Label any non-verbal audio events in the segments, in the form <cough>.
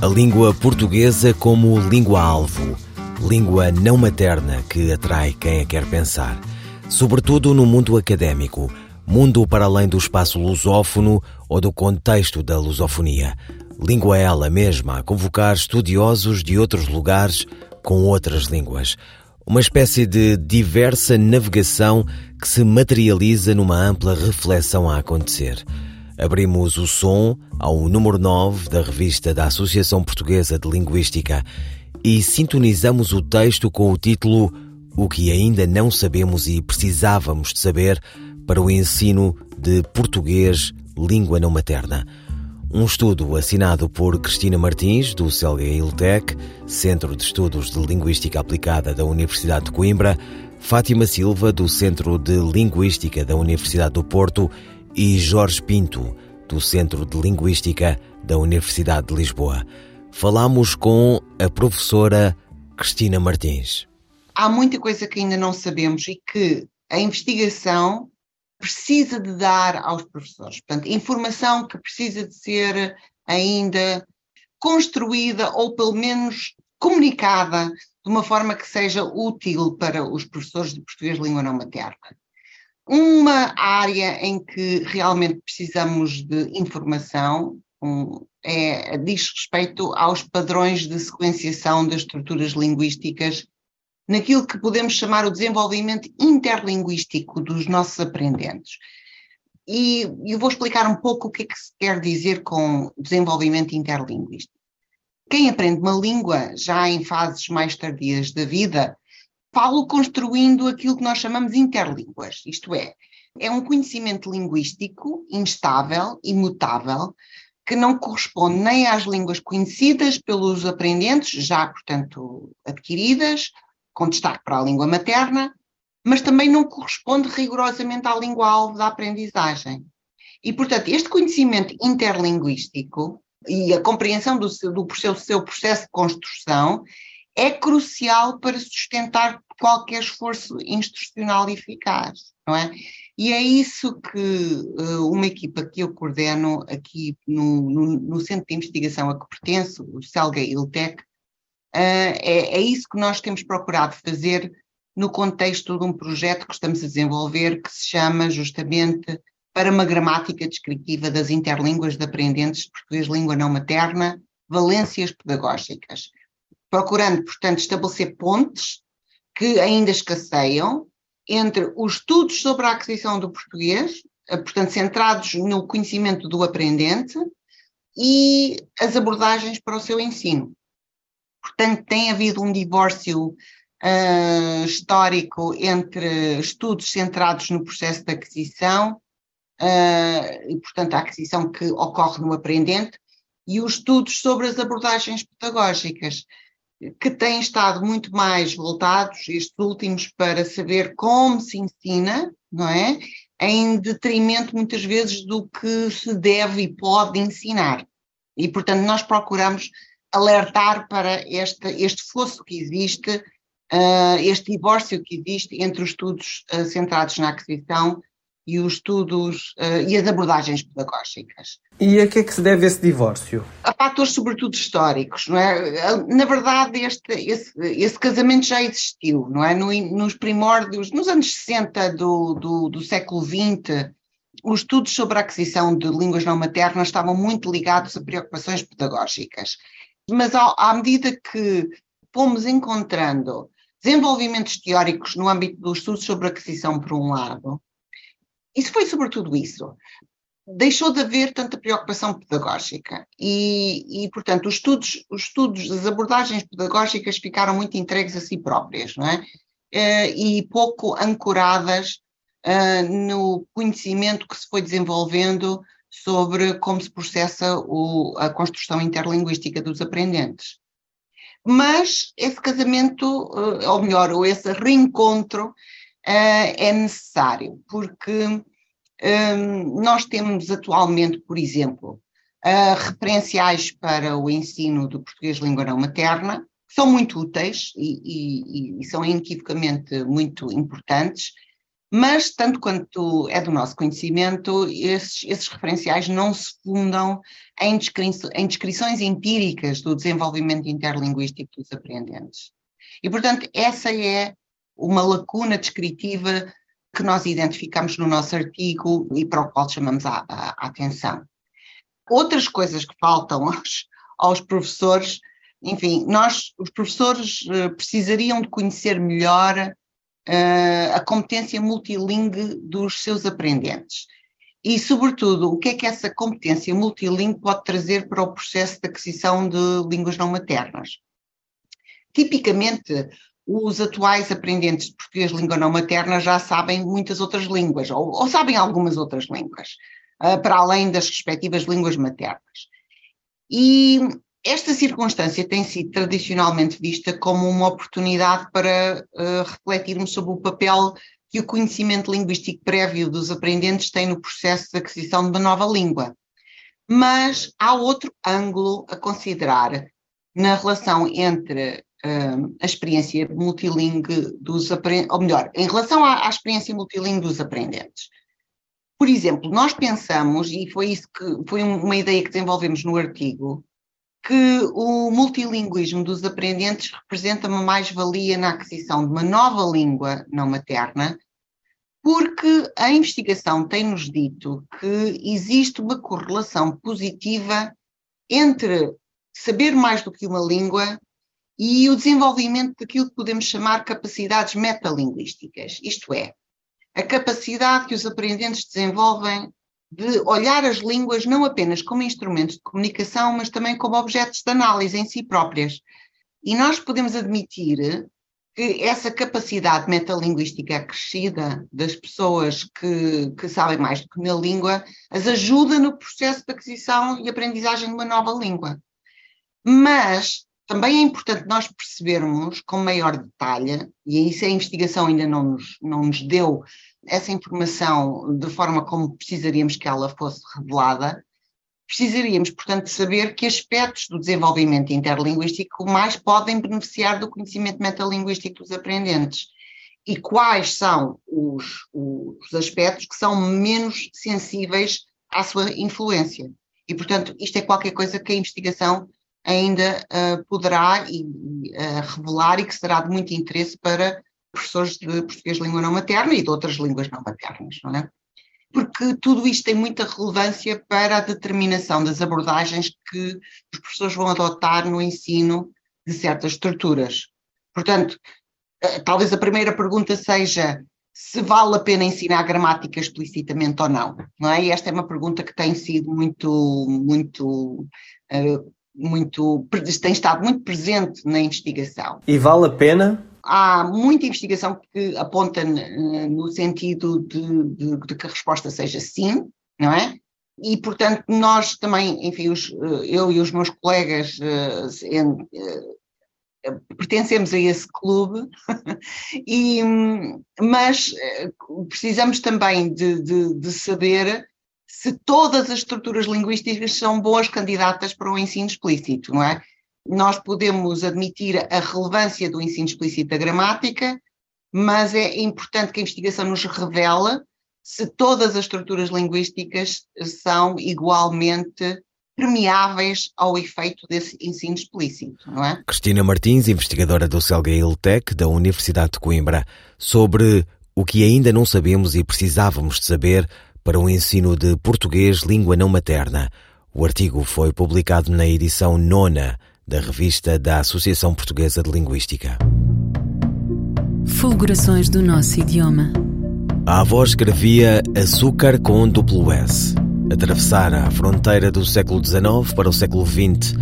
A língua portuguesa como língua-alvo, língua não materna que atrai quem a quer pensar, sobretudo no mundo académico, mundo para além do espaço lusófono ou do contexto da lusofonia. Língua ela mesma a convocar estudiosos de outros lugares com outras línguas. Uma espécie de diversa navegação que se materializa numa ampla reflexão a acontecer. Abrimos o som ao número 9 da revista da Associação Portuguesa de Linguística e sintonizamos o texto com o título O que ainda não sabemos e precisávamos de saber para o ensino de português língua não materna. Um estudo assinado por Cristina Martins, do CELGA Iltec, Centro de Estudos de Linguística Aplicada da Universidade de Coimbra, Fátima Silva, do Centro de Linguística da Universidade do Porto e Jorge Pinto, do Centro de Linguística da Universidade de Lisboa. Falamos com a professora Cristina Martins. Há muita coisa que ainda não sabemos e que a investigação precisa de dar aos professores. Portanto, informação que precisa de ser ainda construída ou pelo menos comunicada de uma forma que seja útil para os professores de português língua não materna. Uma área em que realmente precisamos de informação um, é, diz respeito aos padrões de sequenciação das estruturas linguísticas, naquilo que podemos chamar o desenvolvimento interlinguístico dos nossos aprendentes. E eu vou explicar um pouco o que é que se quer dizer com desenvolvimento interlinguístico. Quem aprende uma língua já em fases mais tardias da vida falo construindo aquilo que nós chamamos interlínguas, isto é, é um conhecimento linguístico instável, imutável, que não corresponde nem às línguas conhecidas pelos aprendentes, já, portanto, adquiridas, com destaque para a língua materna, mas também não corresponde rigorosamente à língua-alvo da aprendizagem. E, portanto, este conhecimento interlinguístico e a compreensão do seu, do seu, seu processo de construção é crucial para sustentar qualquer esforço instrucional eficaz, não é? E é isso que uh, uma equipa que eu coordeno aqui no, no, no, Centro de Investigação a que pertenço, o CELGA ILTEC, uh, é, é isso que nós temos procurado fazer no contexto de um projeto que estamos a desenvolver que se chama justamente para uma gramática descritiva das interlínguas de aprendentes de português língua não materna, valências pedagógicas procurando, portanto, estabelecer pontes que ainda escasseiam entre os estudos sobre a aquisição do português, eh, portanto, centrados no conhecimento do aprendente, e as abordagens para o seu ensino. Portanto, tem havido um divórcio uh, histórico entre estudos centrados no processo de aquisição, uh, e, portanto, a aquisição que ocorre no aprendente, e os estudos sobre as abordagens pedagógicas que têm estado muito mais voltados, estes últimos, para saber como se ensina, não é? Em detrimento, muitas vezes, do que se deve e pode ensinar. E, portanto, nós procuramos alertar para este, este fosso que existe, uh, este divórcio que existe entre os estudos uh, centrados na aquisição e os estudos uh, e as abordagens pedagógicas. E a que é que se deve esse divórcio? A fatores sobretudo históricos, não é? Na verdade, este, esse, esse casamento já existiu, não é? No, nos primórdios, nos anos 60 do, do, do século XX, os estudos sobre a aquisição de línguas não maternas estavam muito ligados a preocupações pedagógicas. Mas ao, à medida que fomos encontrando desenvolvimentos teóricos no âmbito dos estudos sobre a aquisição, por um lado, isso foi sobretudo isso. Deixou de haver tanta preocupação pedagógica e, e portanto, os estudos, os estudos, as abordagens pedagógicas ficaram muito entregues a si próprias, não é? Uh, e pouco ancoradas uh, no conhecimento que se foi desenvolvendo sobre como se processa o, a construção interlinguística dos aprendentes. mas esse casamento, uh, ou melhor, ou esse reencontro é necessário, porque um, nós temos atualmente, por exemplo, uh, referenciais para o ensino do português língua não materna, que são muito úteis e, e, e são inequivocamente muito importantes, mas, tanto quanto é do nosso conhecimento, esses, esses referenciais não se fundam em, em descrições empíricas do desenvolvimento interlinguístico dos aprendentes. E, portanto, essa é uma lacuna descritiva que nós identificamos no nosso artigo e para o qual chamamos a, a, a atenção. Outras coisas que faltam aos, aos professores, enfim, nós, os professores, eh, precisariam de conhecer melhor uh, a competência multilingue dos seus aprendentes. E, sobretudo, o que é que essa competência multilingue pode trazer para o processo de aquisição de línguas não maternas? Tipicamente, os atuais aprendentes de português língua não materna já sabem muitas outras línguas, ou, ou sabem algumas outras línguas, uh, para além das respectivas línguas maternas. E esta circunstância tem sido tradicionalmente vista como uma oportunidade para uh, refletirmos sobre o papel que o conhecimento linguístico prévio dos aprendentes tem no processo de aquisição de uma nova língua. Mas há outro ângulo a considerar na relação entre uh, a experiência multilingue dos aprendentes, ou melhor, em relação à, à experiência multilingue dos aprendentes. Por exemplo, nós pensamos, e foi isso que foi uma ideia que desenvolvemos no artigo, que o multilinguismo dos aprendentes representa uma mais-valia na aquisição de uma nova língua não materna, porque a investigação tem-nos dito que existe uma correlação positiva entre saber mais do que uma língua e o desenvolvimento daquilo que podemos chamar capacidades metalinguísticas, isto é, a capacidade que os aprendentes desenvolvem de olhar as línguas não apenas como instrumentos de comunicação, mas também como objetos de análise em si próprias. E nós podemos admitir que essa capacidade metalinguística acrescida das pessoas que, que sabem mais do que uma língua as ajuda no processo de aquisição e aprendizagem de uma nova língua. Mas também é importante nós percebermos com maior detalhe, e isso a investigação ainda não nos, não nos deu essa informação de forma como precisaríamos que ela fosse revelada, precisaríamos, portanto, saber que aspectos do desenvolvimento interlinguístico mais podem beneficiar do conhecimento metalinguístico dos aprendentes e quais são os, os aspectos que são menos sensíveis à sua influência. E, portanto, isto é qualquer coisa que a investigação ainda uh, poderá e, uh, revelar e que será de muito interesse para professores de português língua não materna e de outras línguas não maternas, não é? Porque tudo isto tem muita relevância para a determinação das abordagens que os professores vão adotar no ensino de certas estruturas. Portanto, uh, talvez a primeira pergunta seja se vale a pena ensinar gramática explicitamente ou não, não é? E esta é uma pergunta que tem sido muito, muito uh, muito, tem estado muito presente na investigação. E vale a pena? Há muita investigação que aponta no sentido de, de, de que a resposta seja sim, não é? E, portanto, nós também, enfim, os, eu e os meus colegas em, eh, pertencemos a esse clube, <laughs> e, mas eh, precisamos também de, de, de saber se todas as estruturas linguísticas são boas candidatas para o ensino explícito, não é? Nós podemos admitir a relevância do ensino explícito da gramática, mas é importante que a investigação nos revele se todas as estruturas linguísticas são igualmente permeáveis ao efeito desse ensino explícito, não é? Cristina Martins, investigadora do Selgail Tech da Universidade de Coimbra, sobre o que ainda não sabemos e precisávamos de saber para o ensino de português língua não materna. O artigo foi publicado na edição nona da revista da Associação Portuguesa de Linguística. Fulgurações do nosso idioma. A avó escrevia açúcar com duplo S. Atravessara a fronteira do século XIX para o século XX,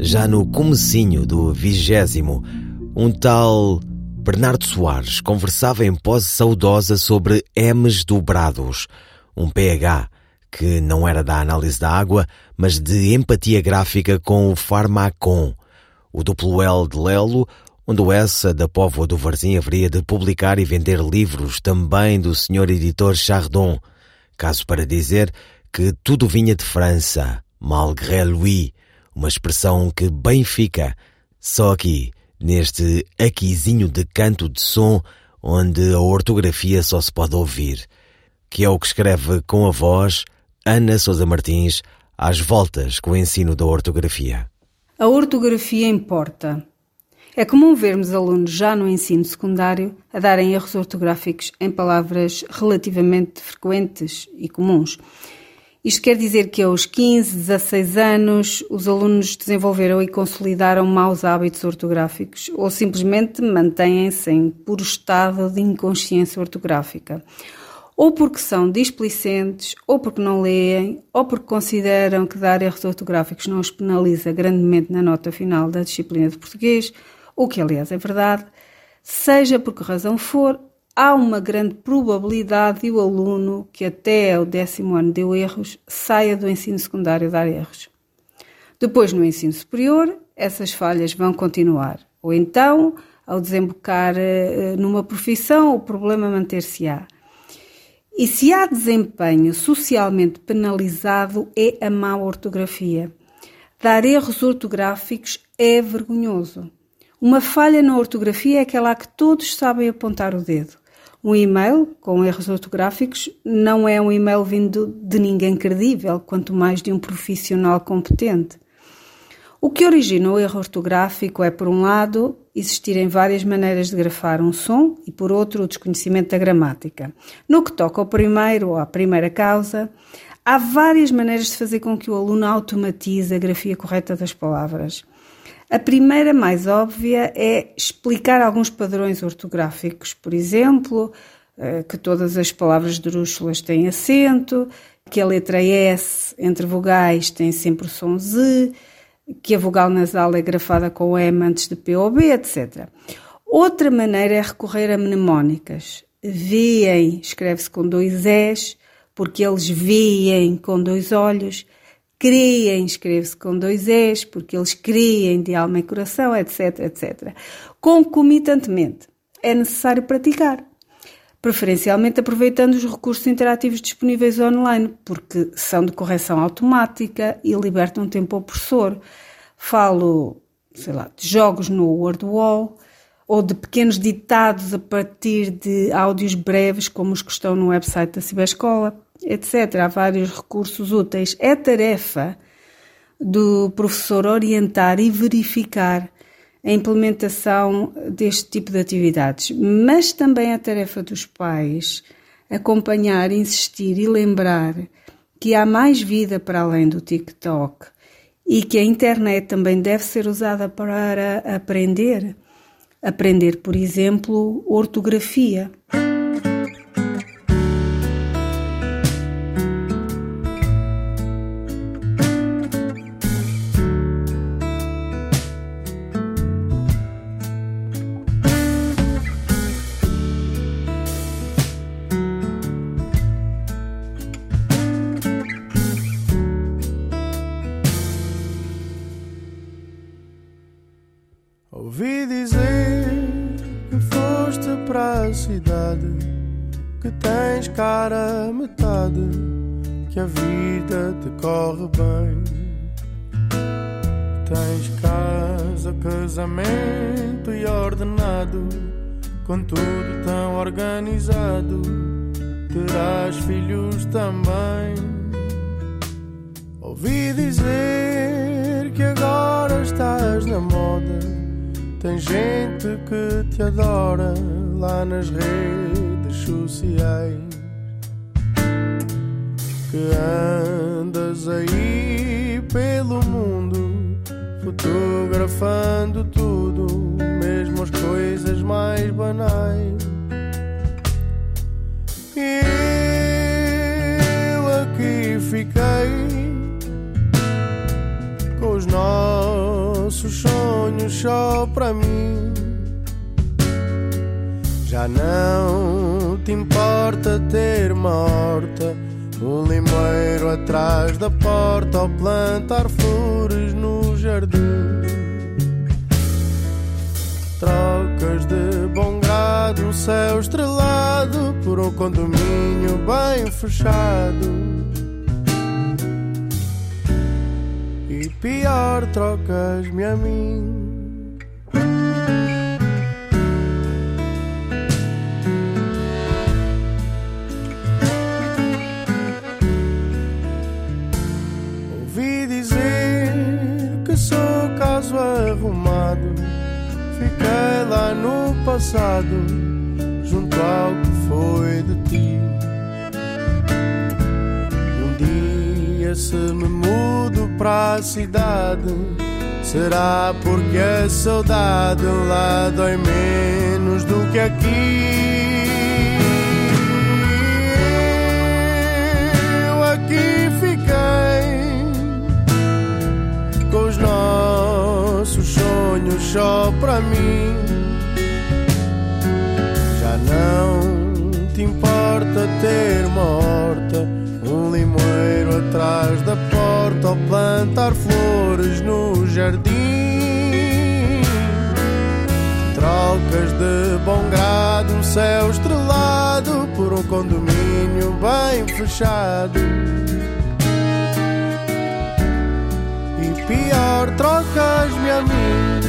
já no comecinho do vigésimo, um tal Bernardo Soares conversava em pose saudosa sobre M's dobrados, um pH que não era da análise da água, mas de empatia gráfica com o Pharmacon, o duplo L de Lelo, onde o essa da Póvoa do Varzim haveria de publicar e vender livros também do senhor editor Chardon, caso para dizer que tudo vinha de França, malgré lui, uma expressão que bem fica, só aqui, neste aquizinho de canto de som, onde a ortografia só se pode ouvir, que é o que escreve com a voz Ana Sousa Martins às voltas com o ensino da ortografia. A ortografia importa. É comum vermos alunos já no ensino secundário a darem erros ortográficos em palavras relativamente frequentes e comuns. Isto quer dizer que aos 15, 16 anos os alunos desenvolveram e consolidaram maus hábitos ortográficos ou simplesmente mantêm-se em puro estado de inconsciência ortográfica. Ou porque são displicentes, ou porque não leem, ou porque consideram que dar erros ortográficos não os penaliza grandemente na nota final da disciplina de português, o que aliás é verdade, seja por que razão for, há uma grande probabilidade de o aluno que até o décimo ano deu erros saia do ensino secundário dar erros. Depois, no ensino superior, essas falhas vão continuar. Ou então, ao desembocar uh, numa profissão, o problema manter-se-á. E se há desempenho socialmente penalizado, é a má ortografia. Dar erros ortográficos é vergonhoso. Uma falha na ortografia é aquela que todos sabem apontar o dedo. Um e-mail com erros ortográficos não é um e-mail vindo de ninguém credível, quanto mais de um profissional competente. O que origina o erro ortográfico é, por um lado, existirem várias maneiras de grafar um som e, por outro, o desconhecimento da gramática. No que toca ao primeiro ou à primeira causa, há várias maneiras de fazer com que o aluno automatize a grafia correta das palavras. A primeira, mais óbvia, é explicar alguns padrões ortográficos. Por exemplo, eh, que todas as palavras drúxulas têm acento, que a letra S entre vogais tem sempre o som Z, que a vogal nasal é grafada com M antes de P ou B, etc. Outra maneira é recorrer a mnemónicas. Veem escreve-se com dois S, porque eles veem com dois olhos criem, escreve-se com dois S, porque eles criem de alma e coração, etc, etc. Concomitantemente, é necessário praticar, preferencialmente aproveitando os recursos interativos disponíveis online, porque são de correção automática e libertam tempo ao professor. Falo, sei lá, de jogos no WordWall, ou de pequenos ditados a partir de áudios breves, como os que estão no website da Ciberescola etc. Há vários recursos úteis. É tarefa do professor orientar e verificar a implementação deste tipo de atividades, mas também é tarefa dos pais acompanhar, insistir e lembrar que há mais vida para além do TikTok e que a internet também deve ser usada para aprender. Aprender, por exemplo, ortografia. Vida te corre bem. Tens casa, casamento e ordenado, com tudo tão organizado. Terás filhos também. Ouvi dizer que agora estás na moda. Tem gente que te adora lá nas redes sociais que andas aí pelo mundo, fotografando tudo, mesmo as coisas mais banais. E eu aqui fiquei com os nossos sonhos só para mim. Já não te importa ter morta um limoeiro atrás da porta ao plantar flores no jardim. Trocas de bom grado, o céu estrelado por um condomínio bem fechado. E pior, trocas-me a mim. Fiquei lá no passado, junto ao que foi de ti. Um dia se me mudo para a cidade, será porque a saudade lá dói menos do que aqui. Só para mim. Já não te importa ter uma horta, um limoeiro atrás da porta ou plantar flores no jardim. Trocas de bom grado, um céu estrelado por um condomínio bem fechado. E pior, trocas-me a mim.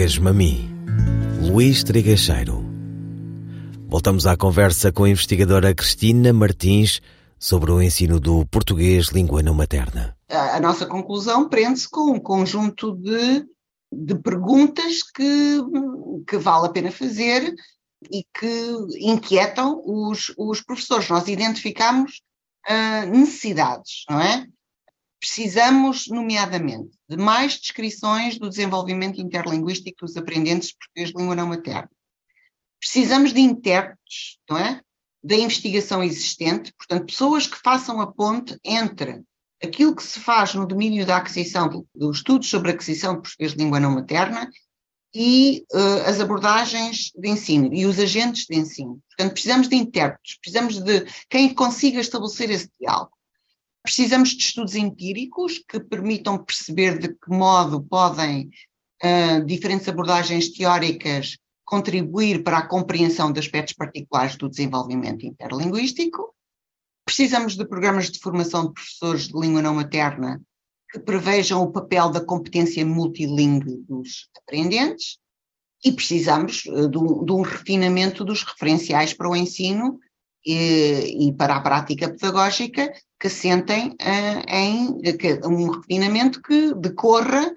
Trocas-me a mim. Luís Trigacheiro. Voltamos à conversa com a investigadora Cristina Martins sobre o ensino do português língua não materna. A, nossa conclusão prende-se com um conjunto de, de perguntas que, que vale a pena fazer e que inquietam os, os professores. Nós identificamos ah, necessidades, não é? Precisamos, nomeadamente, de mais descrições do desenvolvimento interlinguístico dos aprendentes de português de língua não materna. Precisamos de intérpretes, não é? Da investigação existente, portanto, pessoas que façam a ponte entre aquilo que se faz no domínio da aquisição, dos estudos sobre a aquisição de português de língua não materna e uh, as abordagens de ensino e os agentes de ensino. Portanto, precisamos de intérpretes, precisamos de quem consiga estabelecer esse diálogo. Precisamos de estudos empíricos que permitam perceber de que modo podem uh, diferentes abordagens teóricas contribuir para a compreensão de aspectos particulares do desenvolvimento interlinguístico. Precisamos de programas de formação de professores de língua não materna que prevejam o papel da competência multilingue dos aprendentes e precisamos de, um, de um refinamento dos referenciais para o ensino e, e, para a prática pedagógica que assentem uh, em que, um refinamento que decorra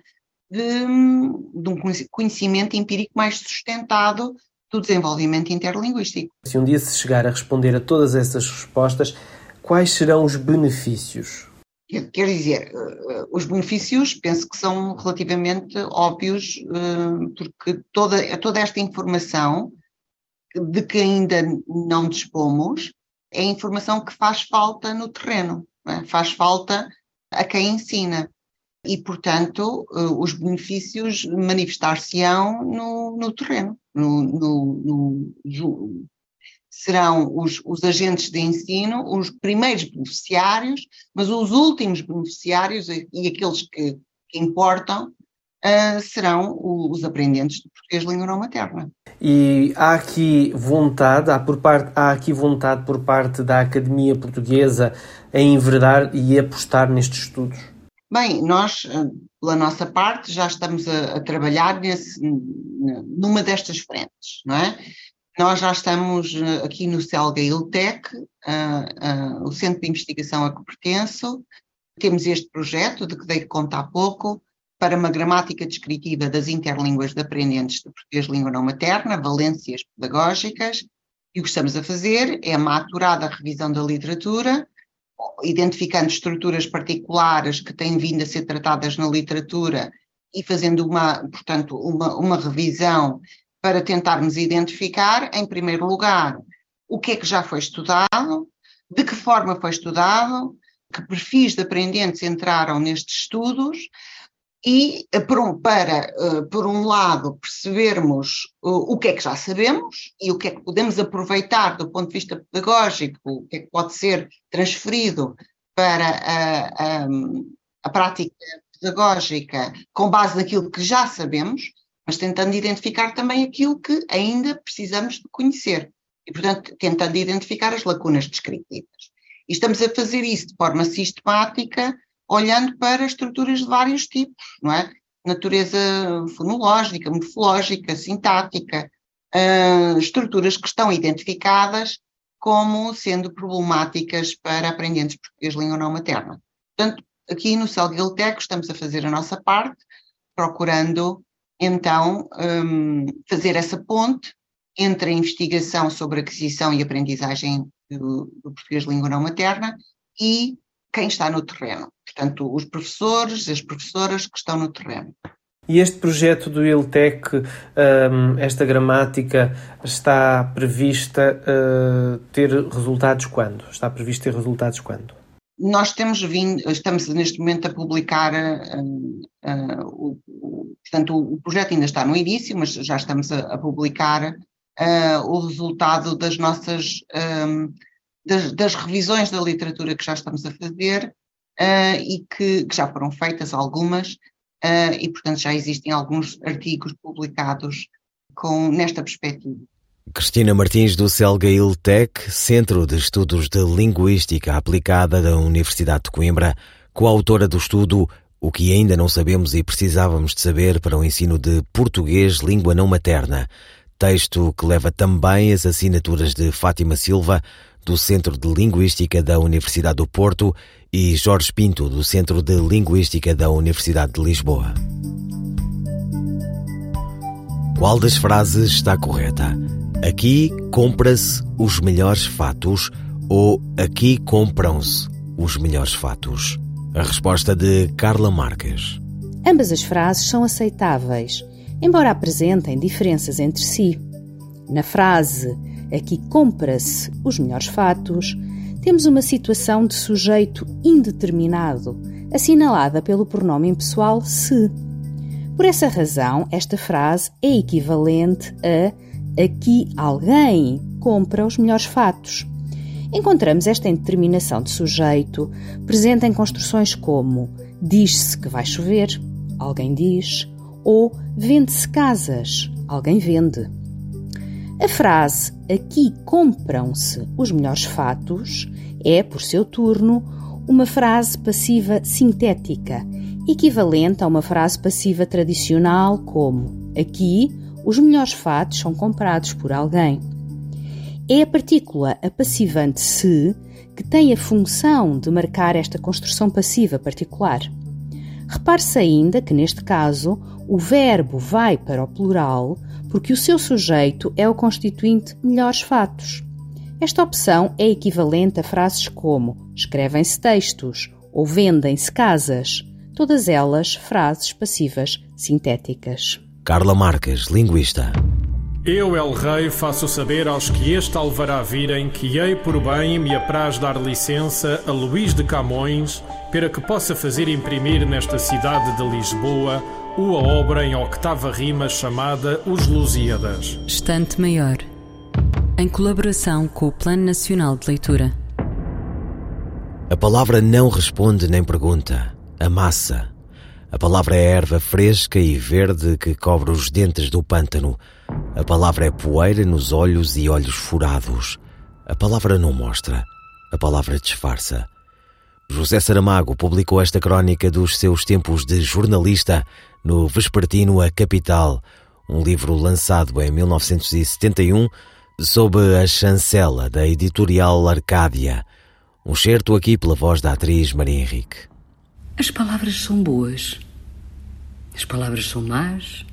de, de, um conhecimento empírico mais sustentado do desenvolvimento interlinguístico. Se um dia se chegar a responder a todas essas respostas, quais serão os benefícios? Quer dizer, os benefícios penso que são relativamente óbvios, porque toda, toda esta informação de que ainda não dispomos é informação que faz falta no terreno, é? faz falta a quem ensina. E, portanto, os benefícios manifestar-se-ão no, no, terreno. No, no, no, serão os, os, agentes de ensino os primeiros beneficiários, mas os últimos beneficiários e aqueles que, que importam uh, serão os aprendentes de português de língua não materna. E há aqui vontade, há, por parte, há aqui vontade por parte da Academia Portuguesa em enverdar e apostar nestes estudos? Bem, nós, pela nossa parte, já estamos a, a trabalhar nesse, numa destas frentes, não é? Nós já estamos aqui no CELGA ILTEC, uh, uh, o Centro de Investigação a que pertenço, temos este projeto de que dei conta há pouco, para uma gramática descritiva das interlínguas de aprendentes de português língua não materna, valências pedagógicas, e o que estamos a fazer é uma aturada revisão da literatura, identificando estruturas particulares que têm vindo a ser tratadas na literatura e fazendo uma, portanto, uma, uma revisão para tentarmos identificar, em primeiro lugar, o que é que já foi estudado, de que forma foi estudado, que perfis de aprendentes entraram nestes estudos e eh, por um, para, eh, por um lado, percebermos o que é que já sabemos e o que é que podemos aproveitar do ponto de vista pedagógico, o que é que pode ser transferido para a, a, a prática pedagógica com base naquilo que já sabemos, mas tentando identificar também aquilo que ainda precisamos de conhecer. E, portanto, tentando identificar as lacunas descritivas. E estamos a fazer isso de forma sistemática, olhando para estruturas de vários tipos, não é? Natureza fonológica, morfológica, sintática, uh, estruturas que estão identificadas como sendo problemáticas para aprendentes português língua não materna. Portanto, aqui no Celguilteco estamos a fazer a nossa parte, procurando então um, fazer essa ponte entre a investigação sobre aquisição e aprendizagem do, do português língua não materna e quem está no terreno. Portanto, os professores, as professoras que estão no terreno. E este projeto do ILTEC, um, esta gramática, está prevista uh, ter resultados quando? Está previsto ter resultados quando? Nós temos vindo, estamos neste momento a publicar, uh, uh, o, o, portanto, o projeto ainda está no início, mas já estamos a, a publicar o resultado das nossas um, das, das, revisões da literatura que já estamos a fazer uh, e que, que, já foram feitas algumas, uh, e portanto já existem alguns artigos publicados com, nesta perspectiva. Cristina Martins do Celgail Tech, Centro de Estudos de Linguística Aplicada da Universidade de Coimbra, coautora do estudo O que ainda não sabemos e precisávamos de saber para o ensino de português língua não materna, texto que leva também as assinaturas de Fátima Silva, do Centro de Linguística da Universidade do Porto, e Jorge Pinto, do Centro de Linguística da Universidade de Lisboa. Qual das frases está correta? Aqui compra-se os melhores fatos ou aqui compram-se os melhores fatos? A resposta de Carla Marques. Ambas as frases são aceitáveis, embora apresentem diferenças entre si. Na frase aqui compra-se os melhores fatos, temos uma situação de sujeito indeterminado, assinalada pelo pronome pessoal se. Por essa razão, esta frase é equivalente a aqui alguém compra os melhores fatos. Encontramos esta indeterminação de sujeito presente em construções como diz-se que vai chover, alguém diz, ou vende-se casas, alguém vende. A frase aqui compram-se os melhores fatos é, por seu turno, uma frase passiva sintética, equivalente a uma frase passiva tradicional como aqui os melhores fatos são comprados por alguém. É a partícula a passivante se que tem a função de marcar esta construção passiva particular. Repare-se ainda que, neste caso, o verbo vai para o plural porque o seu sujeito é o constituinte melhores fatos. Esta opção é equivalente a frases como escrevem-se textos ou vendem-se casas, todas elas frases passivas sintéticas. Carla Marques, linguista. Eu, El Rei, faço saber aos que este alvará virem que hei por bem me apraz dar licença a Luís de Camões para que possa fazer imprimir nesta cidade de Lisboa uma obra em octava rima chamada Os Lusíadas. Estante Maior em colaboração com o Plano Nacional de Leitura. A palavra não responde nem pergunta, amassa. A palavra é erva fresca e verde que cobre os dentes do pântano. A palavra é poeira nos olhos e olhos furados. A palavra não mostra, a palavra disfarça. José Saramago publicou esta crónica dos seus tempos de jornalista no Vespertino A Capital, um livro lançado em 1971 sob a chancela da editorial Arcádia. Um certo aqui pela voz da atriz Maria Henrique. As palavras são boas. As palavras são más,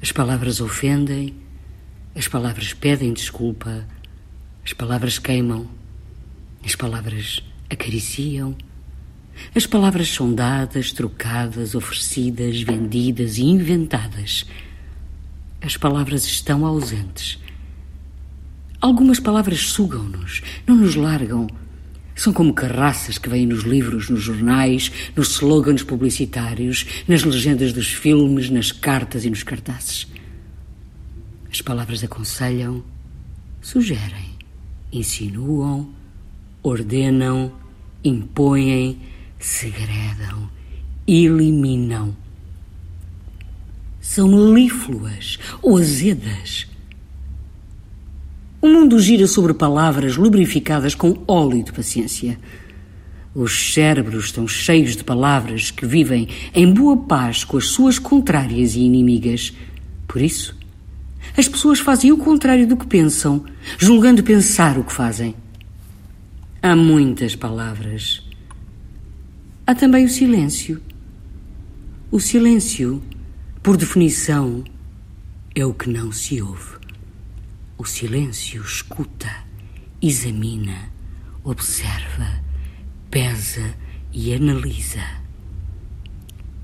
as palavras ofendem, as palavras pedem desculpa, as palavras queimam, as palavras acariciam. As palavras são dadas, trocadas, oferecidas, vendidas e inventadas. As palavras estão ausentes. Algumas palavras sugam-nos, não nos largam. São como carraças que vêm nos livros, nos jornais, nos slogans publicitários, nas legendas dos filmes, nas cartas e nos cartazes. As palavras aconselham, sugerem, insinuam, ordenam, impõem, segredam, eliminam. São melífluas ou azedas. O mundo gira sobre palavras lubrificadas com óleo de paciência. Os cérebros estão cheios de palavras que vivem em boa paz com as suas contrárias e inimigas. Por isso, as pessoas fazem o contrário do que pensam, julgando pensar o que fazem. Há muitas palavras. Há também o silêncio. O silêncio, por definição, é o que não se ouve. O silêncio escuta, examina, observa, pesa e analisa.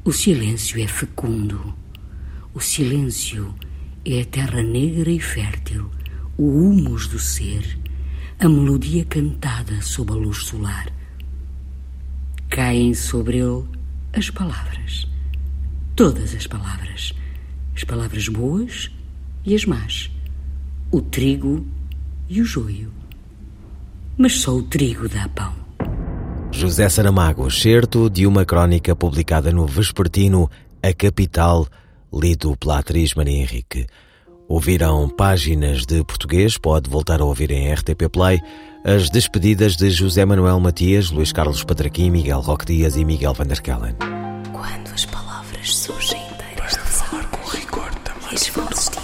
O silêncio é fecundo. O silêncio é a terra negra e fértil, o humus do ser, a melodia cantada sob a luz solar. Caem sobre ele as palavras, todas as palavras, as palavras boas e as más o trigo e o joio. Mas só o trigo dá pão. José Saramago, certo de uma crónica publicada no Vespertino, A Capital, lido pela atriz Maria Henrique. Ouviram páginas de português, pode voltar a ouvir em RTP Play as despedidas de José Manuel Matias, Luís Carlos Patraquim, Miguel Roque Dias e Miguel Van der Kellen. Quando as palavras surgem inteiras Para falar com rigor também.